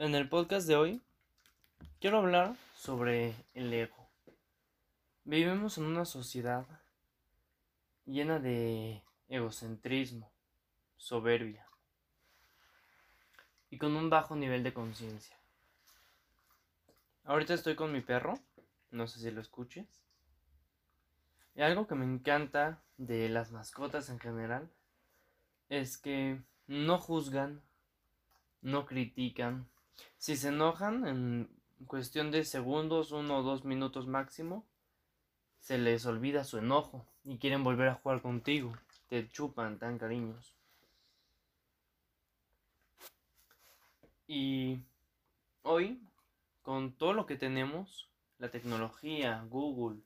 En el podcast de hoy quiero hablar sobre el ego. Vivimos en una sociedad llena de egocentrismo, soberbia y con un bajo nivel de conciencia. Ahorita estoy con mi perro, no sé si lo escuches. Y algo que me encanta de las mascotas en general es que no juzgan, no critican, si se enojan en cuestión de segundos, uno o dos minutos máximo, se les olvida su enojo y quieren volver a jugar contigo. Te chupan tan cariños. Y hoy, con todo lo que tenemos, la tecnología, Google,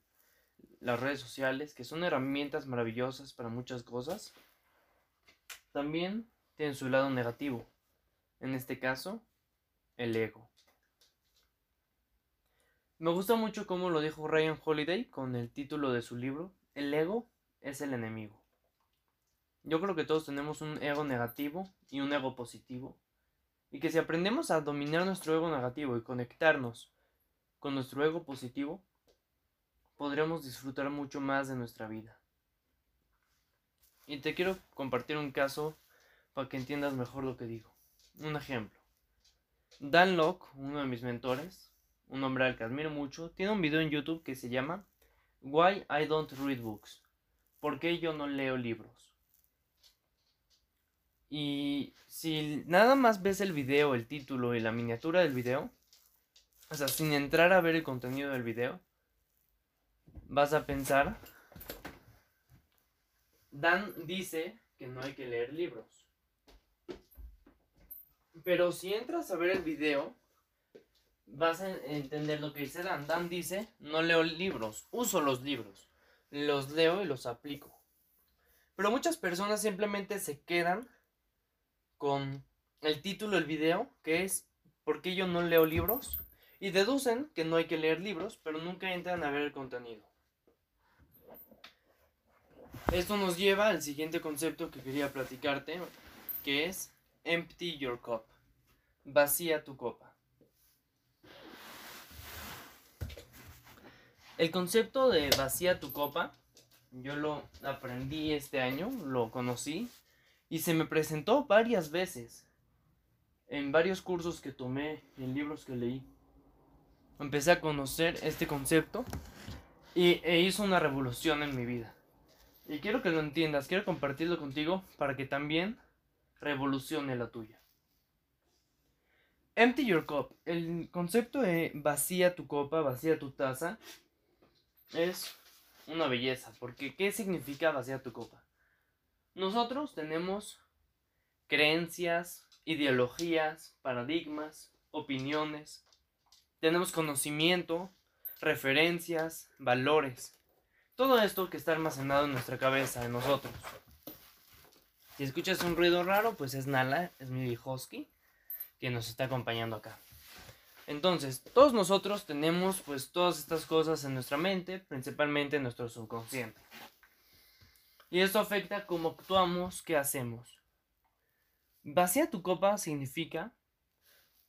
las redes sociales, que son herramientas maravillosas para muchas cosas, también tienen su lado negativo. En este caso, el ego. Me gusta mucho cómo lo dijo Ryan Holiday con el título de su libro, El ego es el enemigo. Yo creo que todos tenemos un ego negativo y un ego positivo. Y que si aprendemos a dominar nuestro ego negativo y conectarnos con nuestro ego positivo, podremos disfrutar mucho más de nuestra vida. Y te quiero compartir un caso para que entiendas mejor lo que digo. Un ejemplo. Dan Locke, uno de mis mentores, un hombre al que admiro mucho, tiene un video en YouTube que se llama Why I Don't Read Books. ¿Por qué yo no leo libros? Y si nada más ves el video, el título y la miniatura del video, o sea, sin entrar a ver el contenido del video, vas a pensar, Dan dice que no hay que leer libros. Pero si entras a ver el video, vas a entender lo que dice Dan. Dan dice, no leo libros, uso los libros. Los leo y los aplico. Pero muchas personas simplemente se quedan con el título del video, que es ¿Por qué yo no leo libros? Y deducen que no hay que leer libros, pero nunca entran a ver el contenido. Esto nos lleva al siguiente concepto que quería platicarte, que es Empty Your Cup. Vacía tu copa. El concepto de vacía tu copa, yo lo aprendí este año, lo conocí y se me presentó varias veces en varios cursos que tomé en libros que leí. Empecé a conocer este concepto y e hizo una revolución en mi vida. Y quiero que lo entiendas, quiero compartirlo contigo para que también revolucione la tuya. Empty your cup. El concepto de vacía tu copa, vacía tu taza, es una belleza. Porque, ¿qué significa vacía tu copa? Nosotros tenemos creencias, ideologías, paradigmas, opiniones. Tenemos conocimiento, referencias, valores. Todo esto que está almacenado en nuestra cabeza, en nosotros. Si escuchas un ruido raro, pues es Nala, es mi husky que nos está acompañando acá. Entonces, todos nosotros tenemos pues todas estas cosas en nuestra mente, principalmente en nuestro subconsciente. Y esto afecta cómo actuamos, qué hacemos. Vacía tu copa significa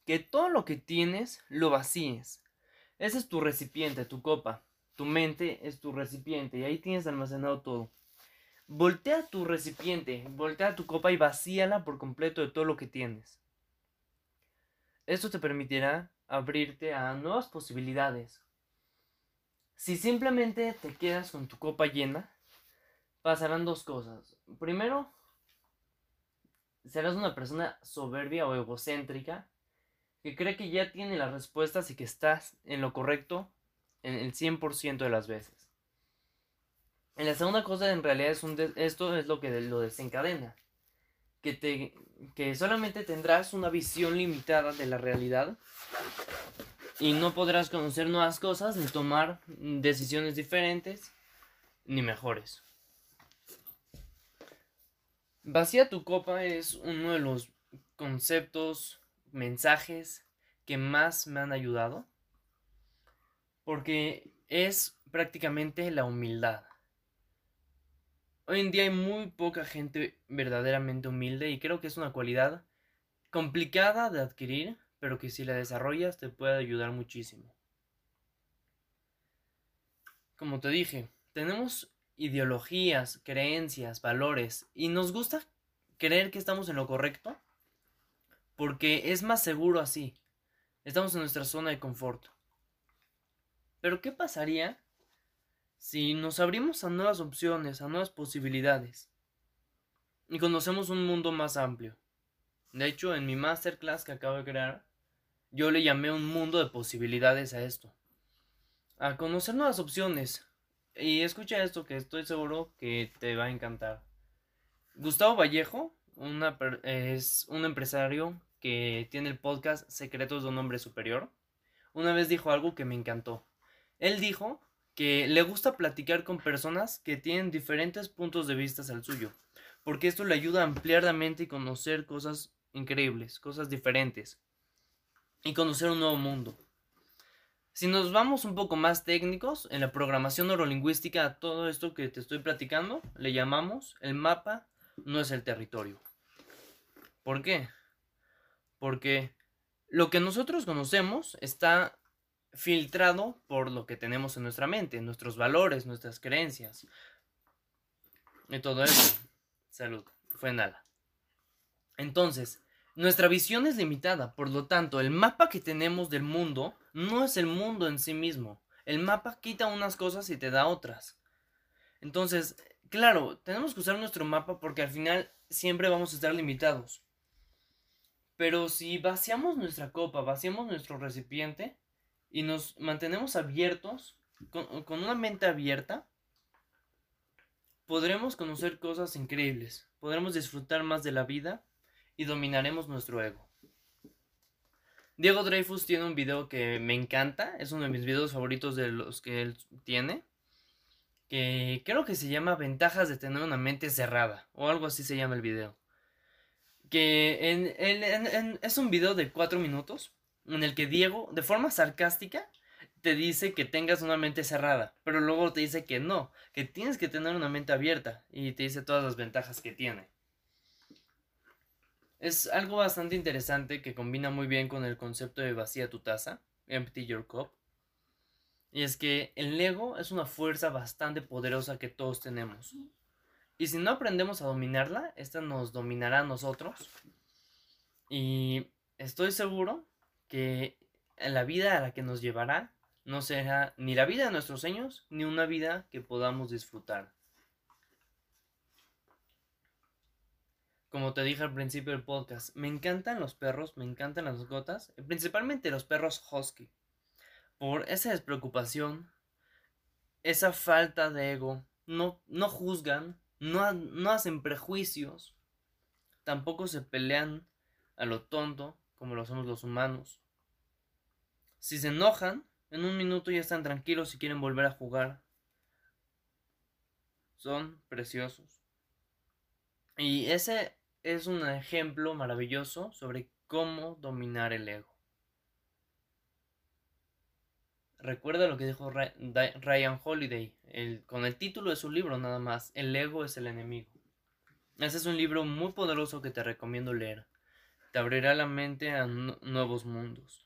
que todo lo que tienes lo vacíes. Ese es tu recipiente, tu copa. Tu mente es tu recipiente y ahí tienes almacenado todo. Voltea tu recipiente, voltea tu copa y vacíala por completo de todo lo que tienes. Esto te permitirá abrirte a nuevas posibilidades. Si simplemente te quedas con tu copa llena, pasarán dos cosas. Primero, serás una persona soberbia o egocéntrica que cree que ya tiene las respuestas y que estás en lo correcto en el 100% de las veces. En la segunda cosa, en realidad, esto es lo que lo desencadena. Que, te, que solamente tendrás una visión limitada de la realidad y no podrás conocer nuevas cosas ni tomar decisiones diferentes ni mejores. Vacía tu copa es uno de los conceptos, mensajes que más me han ayudado porque es prácticamente la humildad. Hoy en día hay muy poca gente verdaderamente humilde y creo que es una cualidad complicada de adquirir, pero que si la desarrollas te puede ayudar muchísimo. Como te dije, tenemos ideologías, creencias, valores y nos gusta creer que estamos en lo correcto porque es más seguro así. Estamos en nuestra zona de confort. Pero ¿qué pasaría si nos abrimos a nuevas opciones, a nuevas posibilidades y conocemos un mundo más amplio? De hecho, en mi masterclass que acabo de crear, yo le llamé un mundo de posibilidades a esto. A conocer nuevas opciones. Y escucha esto que estoy seguro que te va a encantar. Gustavo Vallejo una, es un empresario que tiene el podcast Secretos de un Hombre Superior. Una vez dijo algo que me encantó. Él dijo que le gusta platicar con personas que tienen diferentes puntos de vista al suyo, porque esto le ayuda a ampliar la mente y conocer cosas increíbles, cosas diferentes y conocer un nuevo mundo. Si nos vamos un poco más técnicos, en la programación neurolingüística, todo esto que te estoy platicando, le llamamos el mapa no es el territorio. ¿Por qué? Porque lo que nosotros conocemos está filtrado por lo que tenemos en nuestra mente, nuestros valores, nuestras creencias. Y todo eso. Salud. Fue nada. Entonces, nuestra visión es limitada, por lo tanto, el mapa que tenemos del mundo no es el mundo en sí mismo. El mapa quita unas cosas y te da otras. Entonces, claro, tenemos que usar nuestro mapa porque al final siempre vamos a estar limitados. Pero si vaciamos nuestra copa, vaciamos nuestro recipiente y nos mantenemos abiertos, con, una mente abierta, podremos conocer cosas increíbles, podremos disfrutar más de la vida y dominaremos nuestro ego. Diego Dreyfus tiene un video que me encanta, es uno de mis videos favoritos de los que él tiene, que creo que se llama Ventajas de tener una mente cerrada, o algo así se llama el video. Que es un video de cuatro minutos en el que Diego, de forma sarcástica, te dice que tengas una mente cerrada, pero luego te dice que no, que tienes que tener una mente abierta y te dice todas las ventajas que tiene. Es algo bastante interesante que combina muy bien con el concepto de vacía tu taza, empty your cup. Y es que el ego es una fuerza bastante poderosa que todos tenemos. Y si no aprendemos a dominarla, esta nos dominará a nosotros. Y estoy seguro que la vida a la que nos llevará no será ni la vida de nuestros sueños, ni una vida que podamos disfrutar. como te dije al principio del podcast, me encantan los perros, me encantan las gotas, principalmente los perros husky, por esa despreocupación, esa falta de ego, no, no juzgan, no, no hacen prejuicios, tampoco se pelean a lo tonto, como lo hacemos los humanos. Si se enojan, en un minuto ya están tranquilos y quieren volver a jugar. Son preciosos. Y ese es un ejemplo maravilloso sobre cómo dominar el ego. Recuerda lo que dijo Ryan Holiday con el título de su libro nada más, El ego es el enemigo. Ese es un libro muy poderoso que te recomiendo leer. Te abrirá la mente a nuevos mundos.